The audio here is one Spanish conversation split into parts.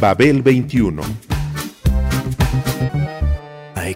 Babel 21.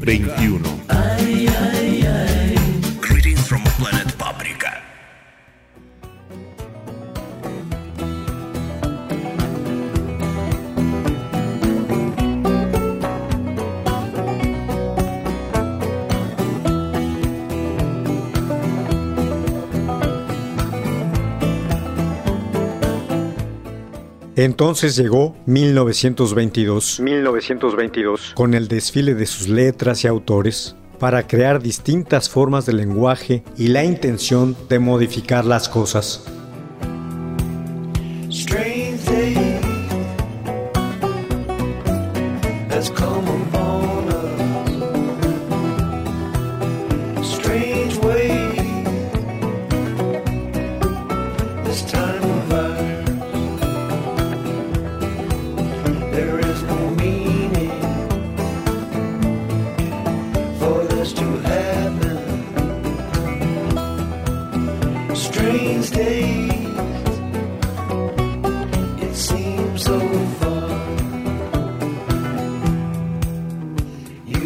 21. Entonces llegó 1922, 1922, con el desfile de sus letras y autores para crear distintas formas de lenguaje y la intención de modificar las cosas.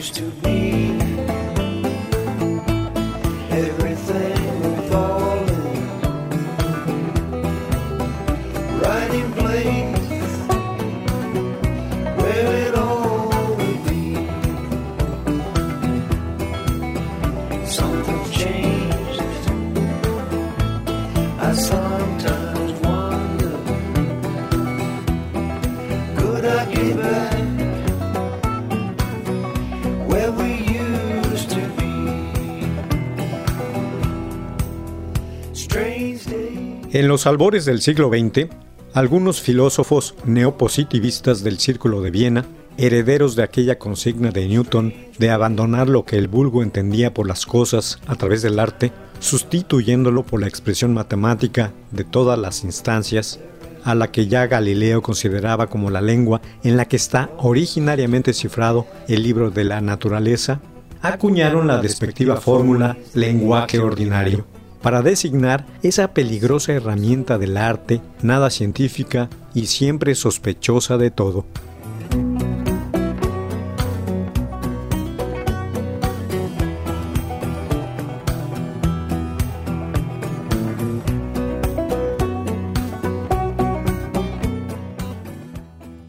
Used to be los albores del siglo XX, algunos filósofos neopositivistas del Círculo de Viena, herederos de aquella consigna de Newton de abandonar lo que el vulgo entendía por las cosas a través del arte, sustituyéndolo por la expresión matemática de todas las instancias, a la que ya Galileo consideraba como la lengua en la que está originariamente cifrado el libro de la naturaleza, acuñaron la despectiva fórmula lenguaje ordinario para designar esa peligrosa herramienta del arte, nada científica y siempre sospechosa de todo.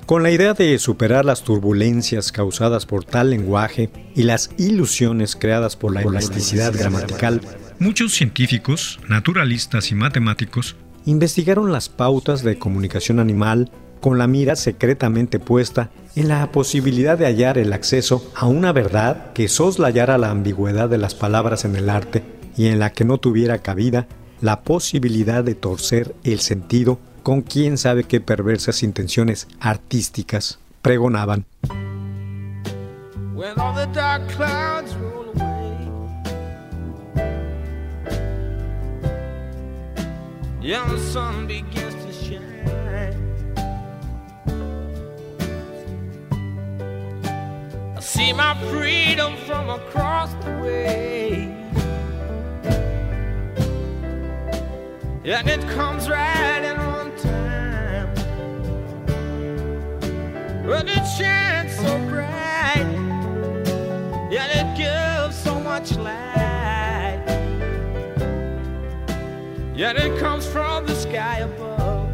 Con la idea de superar las turbulencias causadas por tal lenguaje y las ilusiones creadas por la elasticidad gramatical, muchos científicos, naturalistas y matemáticos investigaron las pautas de comunicación animal con la mira secretamente puesta en la posibilidad de hallar el acceso a una verdad que soslayara la ambigüedad de las palabras en el arte y en la que no tuviera cabida la posibilidad de torcer el sentido con quién sabe qué perversas intenciones artísticas pregonaban. Yeah, the sun begins to shine. I see my freedom from across the way. And it comes right in on time. But it shines so bright. Yeah, it gives so much light. Yet it comes from the sky above.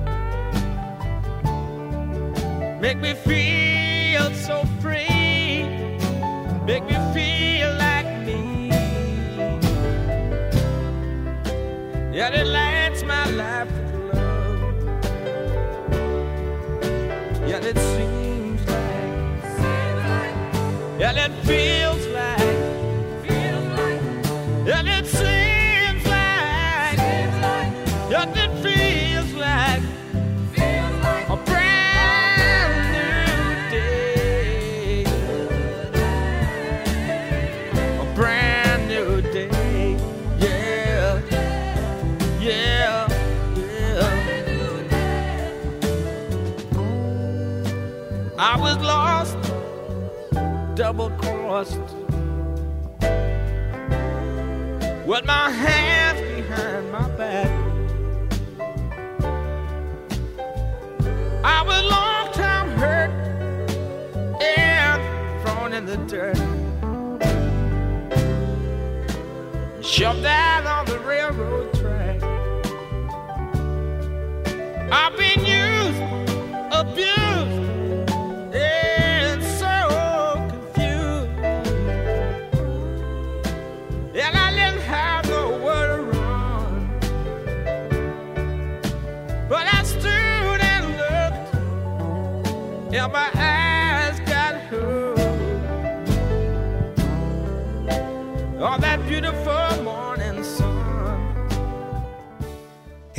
Make me feel so free. Make me feel like me. Yet it lights my life with love. Yet it seems like. Yet it feels double crossed. With my hands behind my back. I was long time hurt and thrown in the dirt. Shoved out on the railroad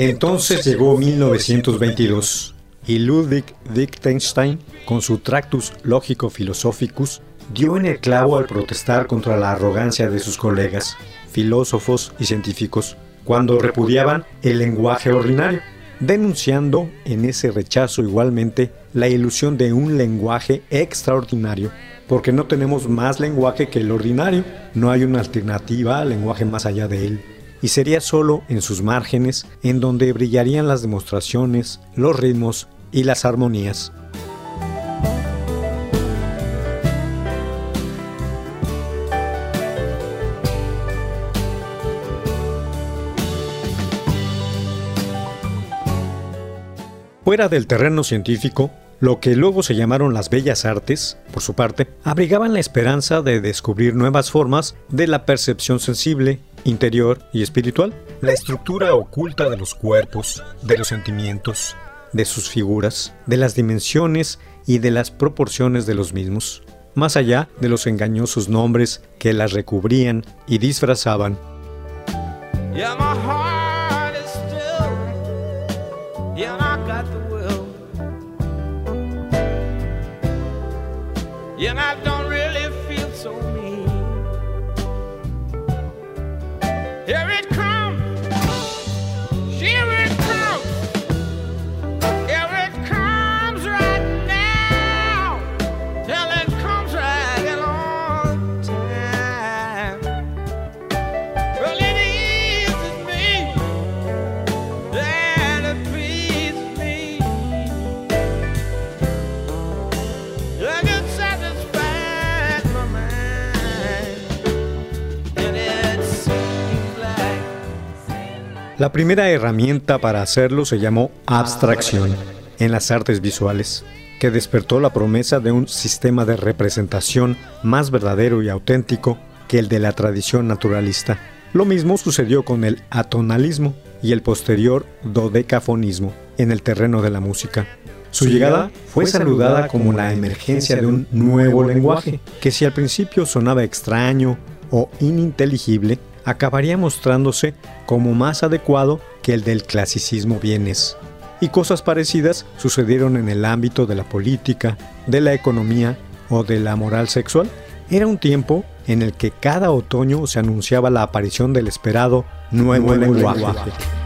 Entonces llegó 1922 y Ludwig Wittgenstein, con su Tractus Logico Philosophicus, dio en el clavo al protestar contra la arrogancia de sus colegas, filósofos y científicos, cuando repudiaban el lenguaje ordinario, denunciando en ese rechazo igualmente la ilusión de un lenguaje extraordinario, porque no tenemos más lenguaje que el ordinario, no hay una alternativa al lenguaje más allá de él y sería solo en sus márgenes en donde brillarían las demostraciones, los ritmos y las armonías. Fuera del terreno científico, lo que luego se llamaron las bellas artes, por su parte, abrigaban la esperanza de descubrir nuevas formas de la percepción sensible, interior y espiritual, la estructura oculta de los cuerpos, de los sentimientos, de sus figuras, de las dimensiones y de las proporciones de los mismos, más allá de los engañosos nombres que las recubrían y disfrazaban. La primera herramienta para hacerlo se llamó abstracción en las artes visuales, que despertó la promesa de un sistema de representación más verdadero y auténtico que el de la tradición naturalista. Lo mismo sucedió con el atonalismo y el posterior dodecafonismo en el terreno de la música. Su llegada fue saludada como la emergencia de un nuevo lenguaje, que si al principio sonaba extraño o ininteligible, acabaría mostrándose como más adecuado que el del clasicismo vienes. Y cosas parecidas sucedieron en el ámbito de la política, de la economía o de la moral sexual. Era un tiempo en el que cada otoño se anunciaba la aparición del esperado nuevo, lenguaje. Our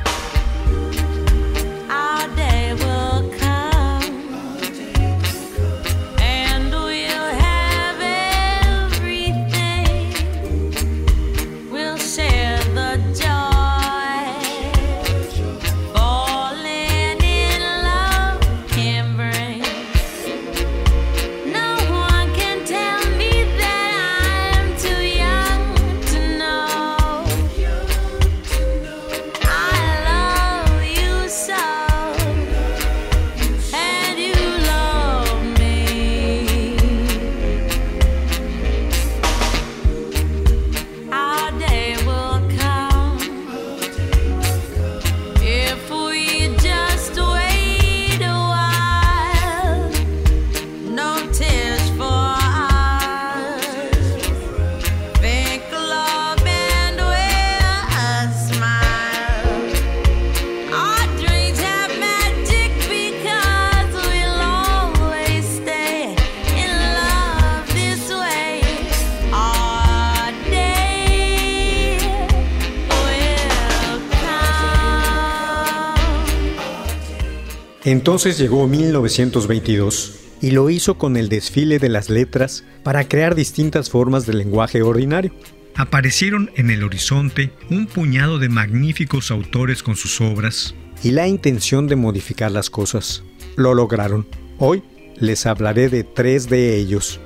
Entonces llegó 1922 y lo hizo con el desfile de las letras para crear distintas formas de lenguaje ordinario. Aparecieron en el horizonte un puñado de magníficos autores con sus obras y la intención de modificar las cosas. Lo lograron. Hoy les hablaré de tres de ellos.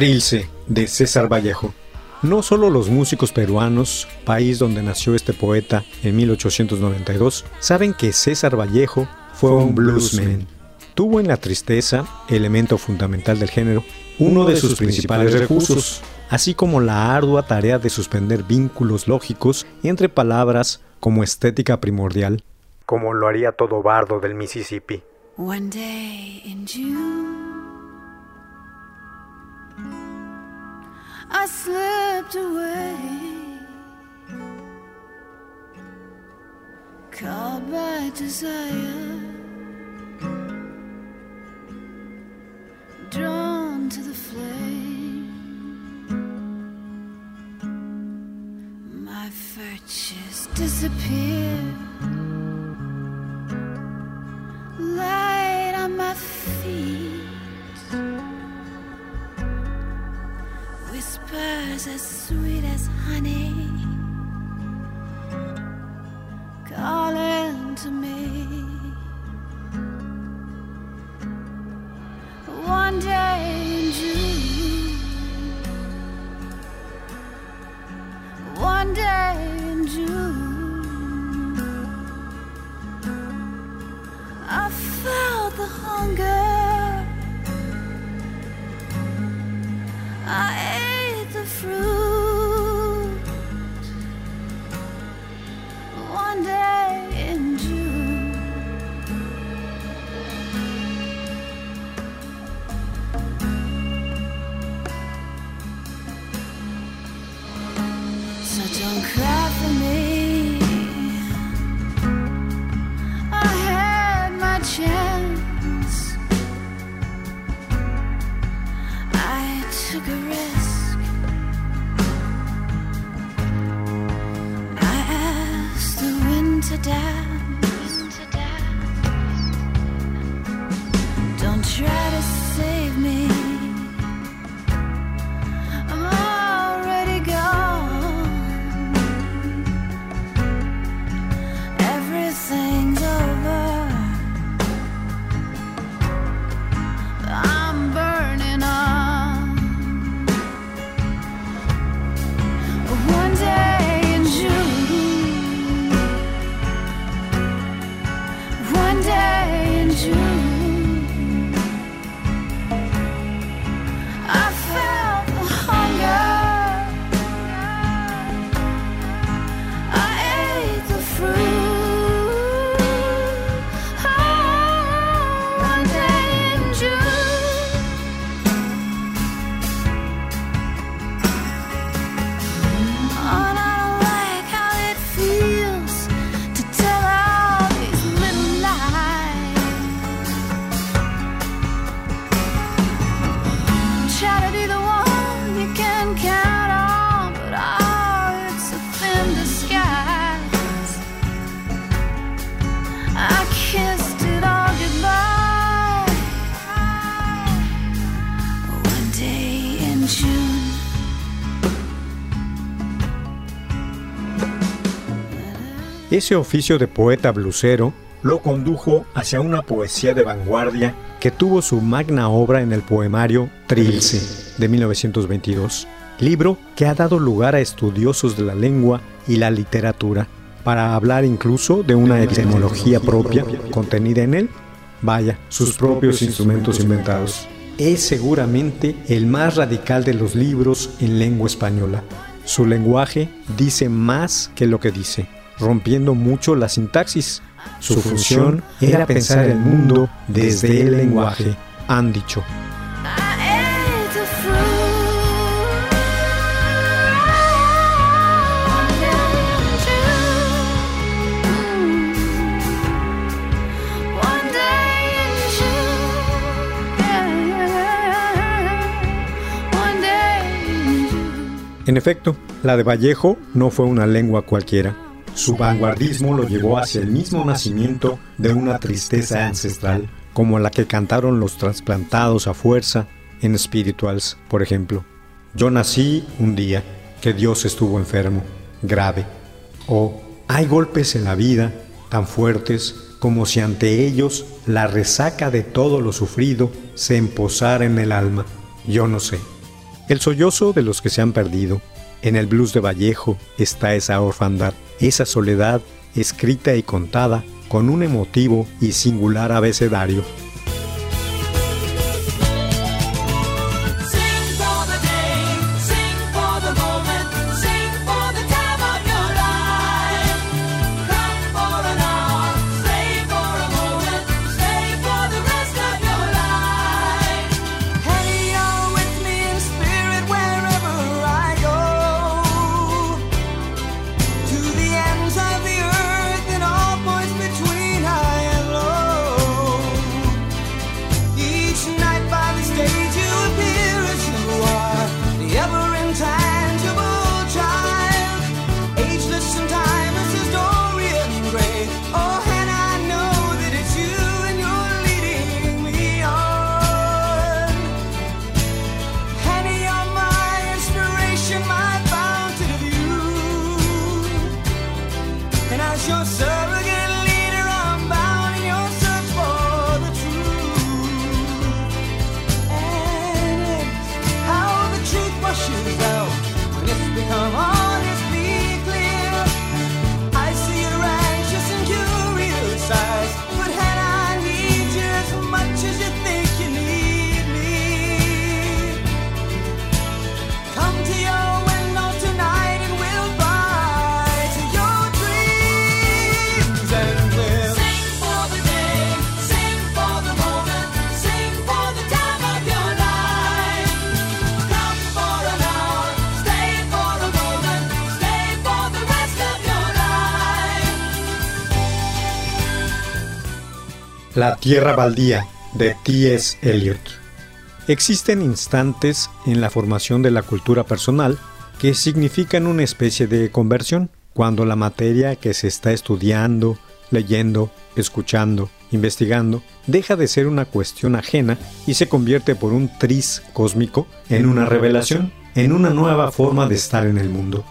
Trilce, de César Vallejo. No solo los músicos peruanos, país donde nació este poeta en 1892, saben que César Vallejo fue un bluesman. Tuvo en la tristeza, elemento fundamental del género, uno de sus principales recursos, así como la ardua tarea de suspender vínculos lógicos entre palabras como estética primordial, como lo haría todo bardo del Mississippi. One day in June, I slipped away, caught by desire, drawn to the flame. My virtues disappear. light on my feet. Whispers as sweet as honey calling to me. dad. Ese oficio de poeta blusero lo condujo hacia una poesía de vanguardia que tuvo su magna obra en el poemario Trilce de 1922, libro que ha dado lugar a estudiosos de la lengua y la literatura, para hablar incluso de una etimología propia contenida en él, vaya, sus propios instrumentos inventados. Es seguramente el más radical de los libros en lengua española. Su lenguaje dice más que lo que dice, rompiendo mucho la sintaxis. Su función era pensar el mundo desde el lenguaje, han dicho. En efecto, la de Vallejo no fue una lengua cualquiera. Su vanguardismo lo llevó hacia el mismo nacimiento de una tristeza ancestral, como la que cantaron los trasplantados a fuerza en Spirituals, por ejemplo. Yo nací un día que Dios estuvo enfermo, grave. O hay golpes en la vida tan fuertes como si ante ellos la resaca de todo lo sufrido se emposara en el alma. Yo no sé. El sollozo de los que se han perdido. En el blues de Vallejo está esa orfandad, esa soledad escrita y contada con un emotivo y singular abecedario. La Tierra Baldía de T.S. Eliot. Existen instantes en la formación de la cultura personal que significan una especie de conversión, cuando la materia que se está estudiando, leyendo, escuchando, investigando, deja de ser una cuestión ajena y se convierte por un tris cósmico en una revelación, en una nueva forma de estar en el mundo.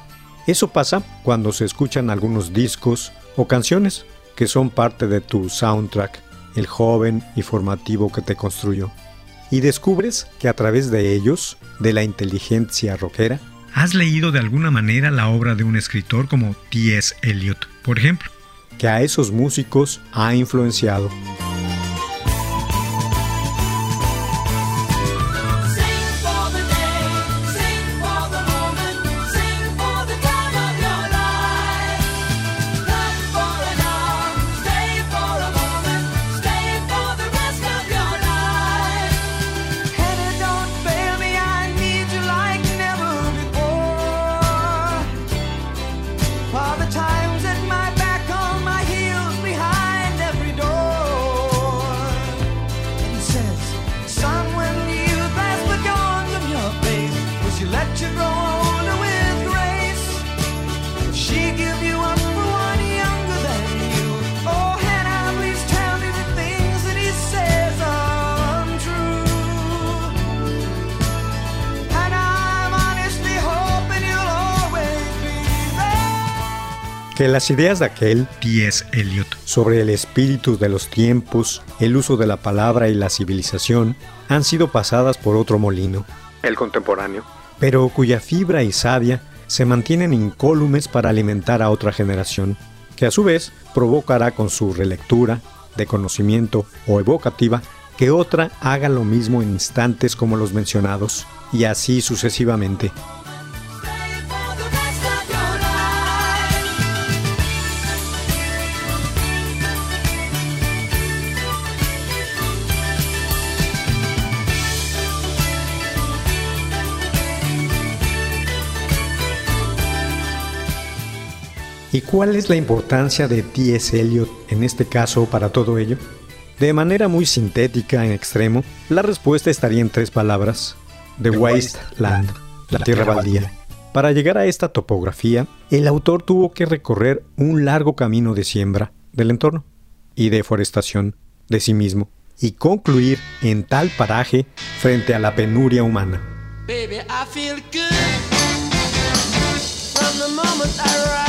Eso pasa cuando se escuchan algunos discos o canciones que son parte de tu soundtrack, el joven y formativo que te construyó. Y descubres que a través de ellos, de la inteligencia rockera, has leído de alguna manera la obra de un escritor como T.S. Eliot, por ejemplo, que a esos músicos ha influenciado. Que las ideas de aquel T.S. Eliot sobre el espíritu de los tiempos, el uso de la palabra y la civilización han sido pasadas por otro molino, el contemporáneo, pero cuya fibra y savia se mantienen incólumes para alimentar a otra generación, que a su vez provocará con su relectura, de conocimiento o evocativa, que otra haga lo mismo en instantes como los mencionados, y así sucesivamente. ¿Y cuál es la importancia de T.S. Eliot en este caso para todo ello? De manera muy sintética en extremo, la respuesta estaría en tres palabras. The Wasteland, la tierra baldía. Para llegar a esta topografía, el autor tuvo que recorrer un largo camino de siembra del entorno y deforestación de sí mismo y concluir en tal paraje frente a la penuria humana. Baby, I feel good from the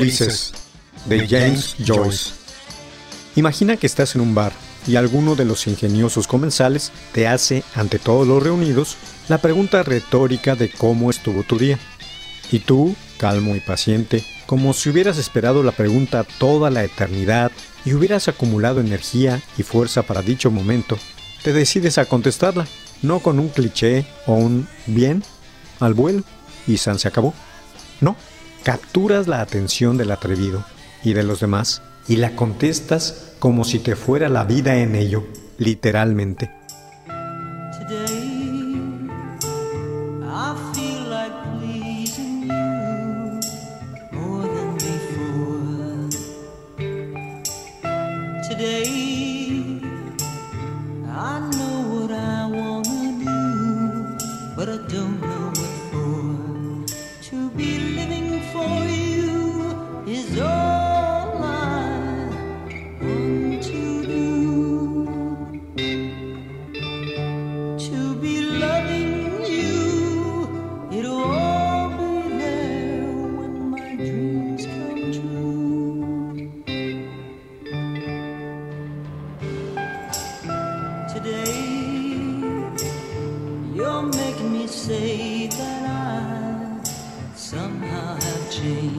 Ulises, de James Joyce. Imagina que estás en un bar y alguno de los ingeniosos comensales te hace, ante todos los reunidos, la pregunta retórica de cómo estuvo tu día. Y tú, calmo y paciente, como si hubieras esperado la pregunta toda la eternidad y hubieras acumulado energía y fuerza para dicho momento, te decides a contestarla, no con un cliché o un bien al vuelo y San se acabó. No, capturas la atención del atrevido y de los demás y la contestas como si te fuera la vida en ello, literalmente. change.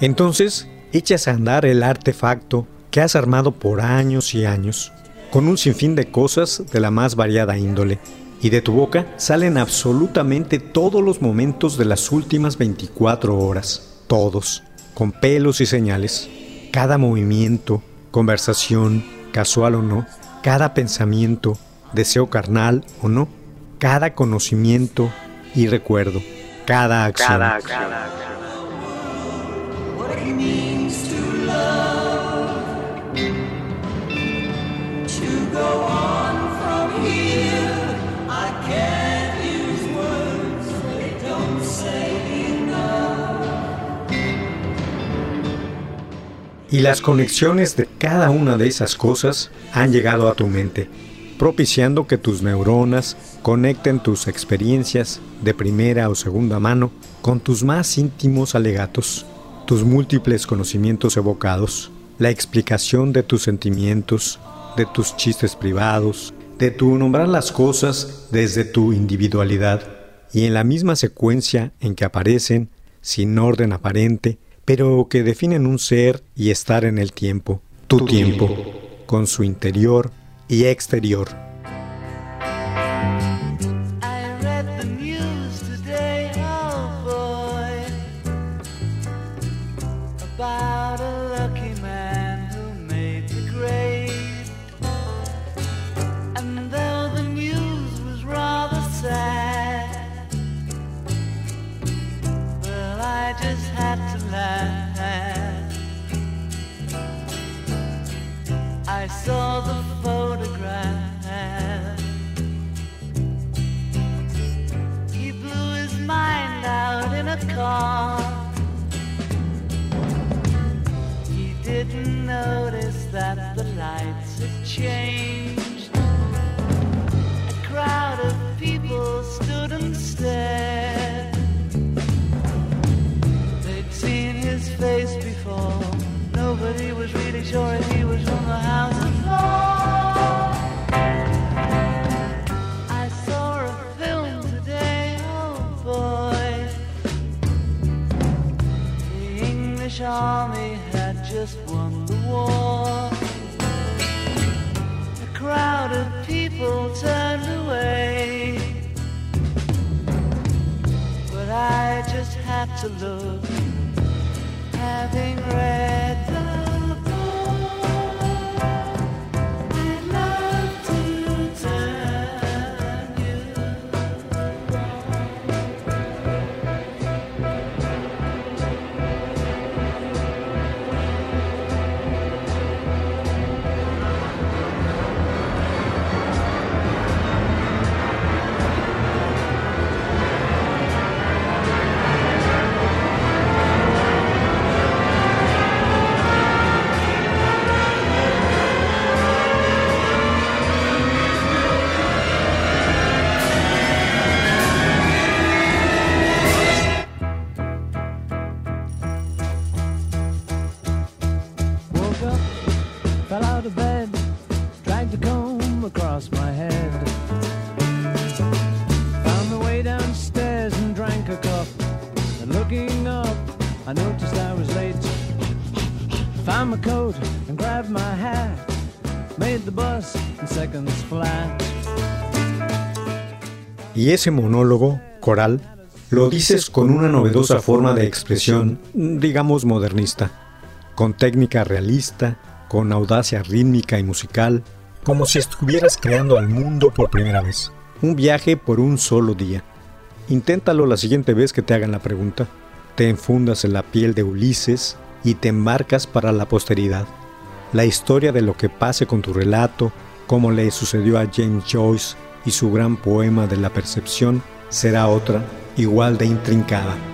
Entonces, echas a andar el artefacto que has armado por años y años, con un sinfín de cosas de la más variada índole, y de tu boca salen absolutamente todos los momentos de las últimas 24 horas, todos, con pelos y señales, cada movimiento, conversación, casual o no, cada pensamiento, deseo carnal o no, cada conocimiento y recuerdo, cada acción. what Y las conexiones de cada una de esas cosas han llegado a tu mente, propiciando que tus neuronas conecten tus experiencias de primera o segunda mano con tus más íntimos alegatos, tus múltiples conocimientos evocados, la explicación de tus sentimientos, de tus chistes privados, de tu nombrar las cosas desde tu individualidad. Y en la misma secuencia en que aparecen, sin orden aparente, pero que definen un ser y estar en el tiempo, tu, tiempo, con su interior y exterior. Sure he was from the house of law. I saw a film today, oh boy. The English army had just won the war. A crowd of people turned away. But I just had to look, having read Y ese monólogo, coral, lo dices con una novedosa forma de expresión, digamos modernista, con técnica realista, con audacia rítmica y musical, como si estuvieras creando al mundo por primera vez. Un viaje por un solo día. Inténtalo la siguiente vez que te hagan la pregunta. Te enfundas en la piel de Ulises y te embarcas para la posteridad. La historia de lo que pase con tu relato, como le sucedió a James Joyce y su gran poema de la percepción, será otra, igual de intrincada.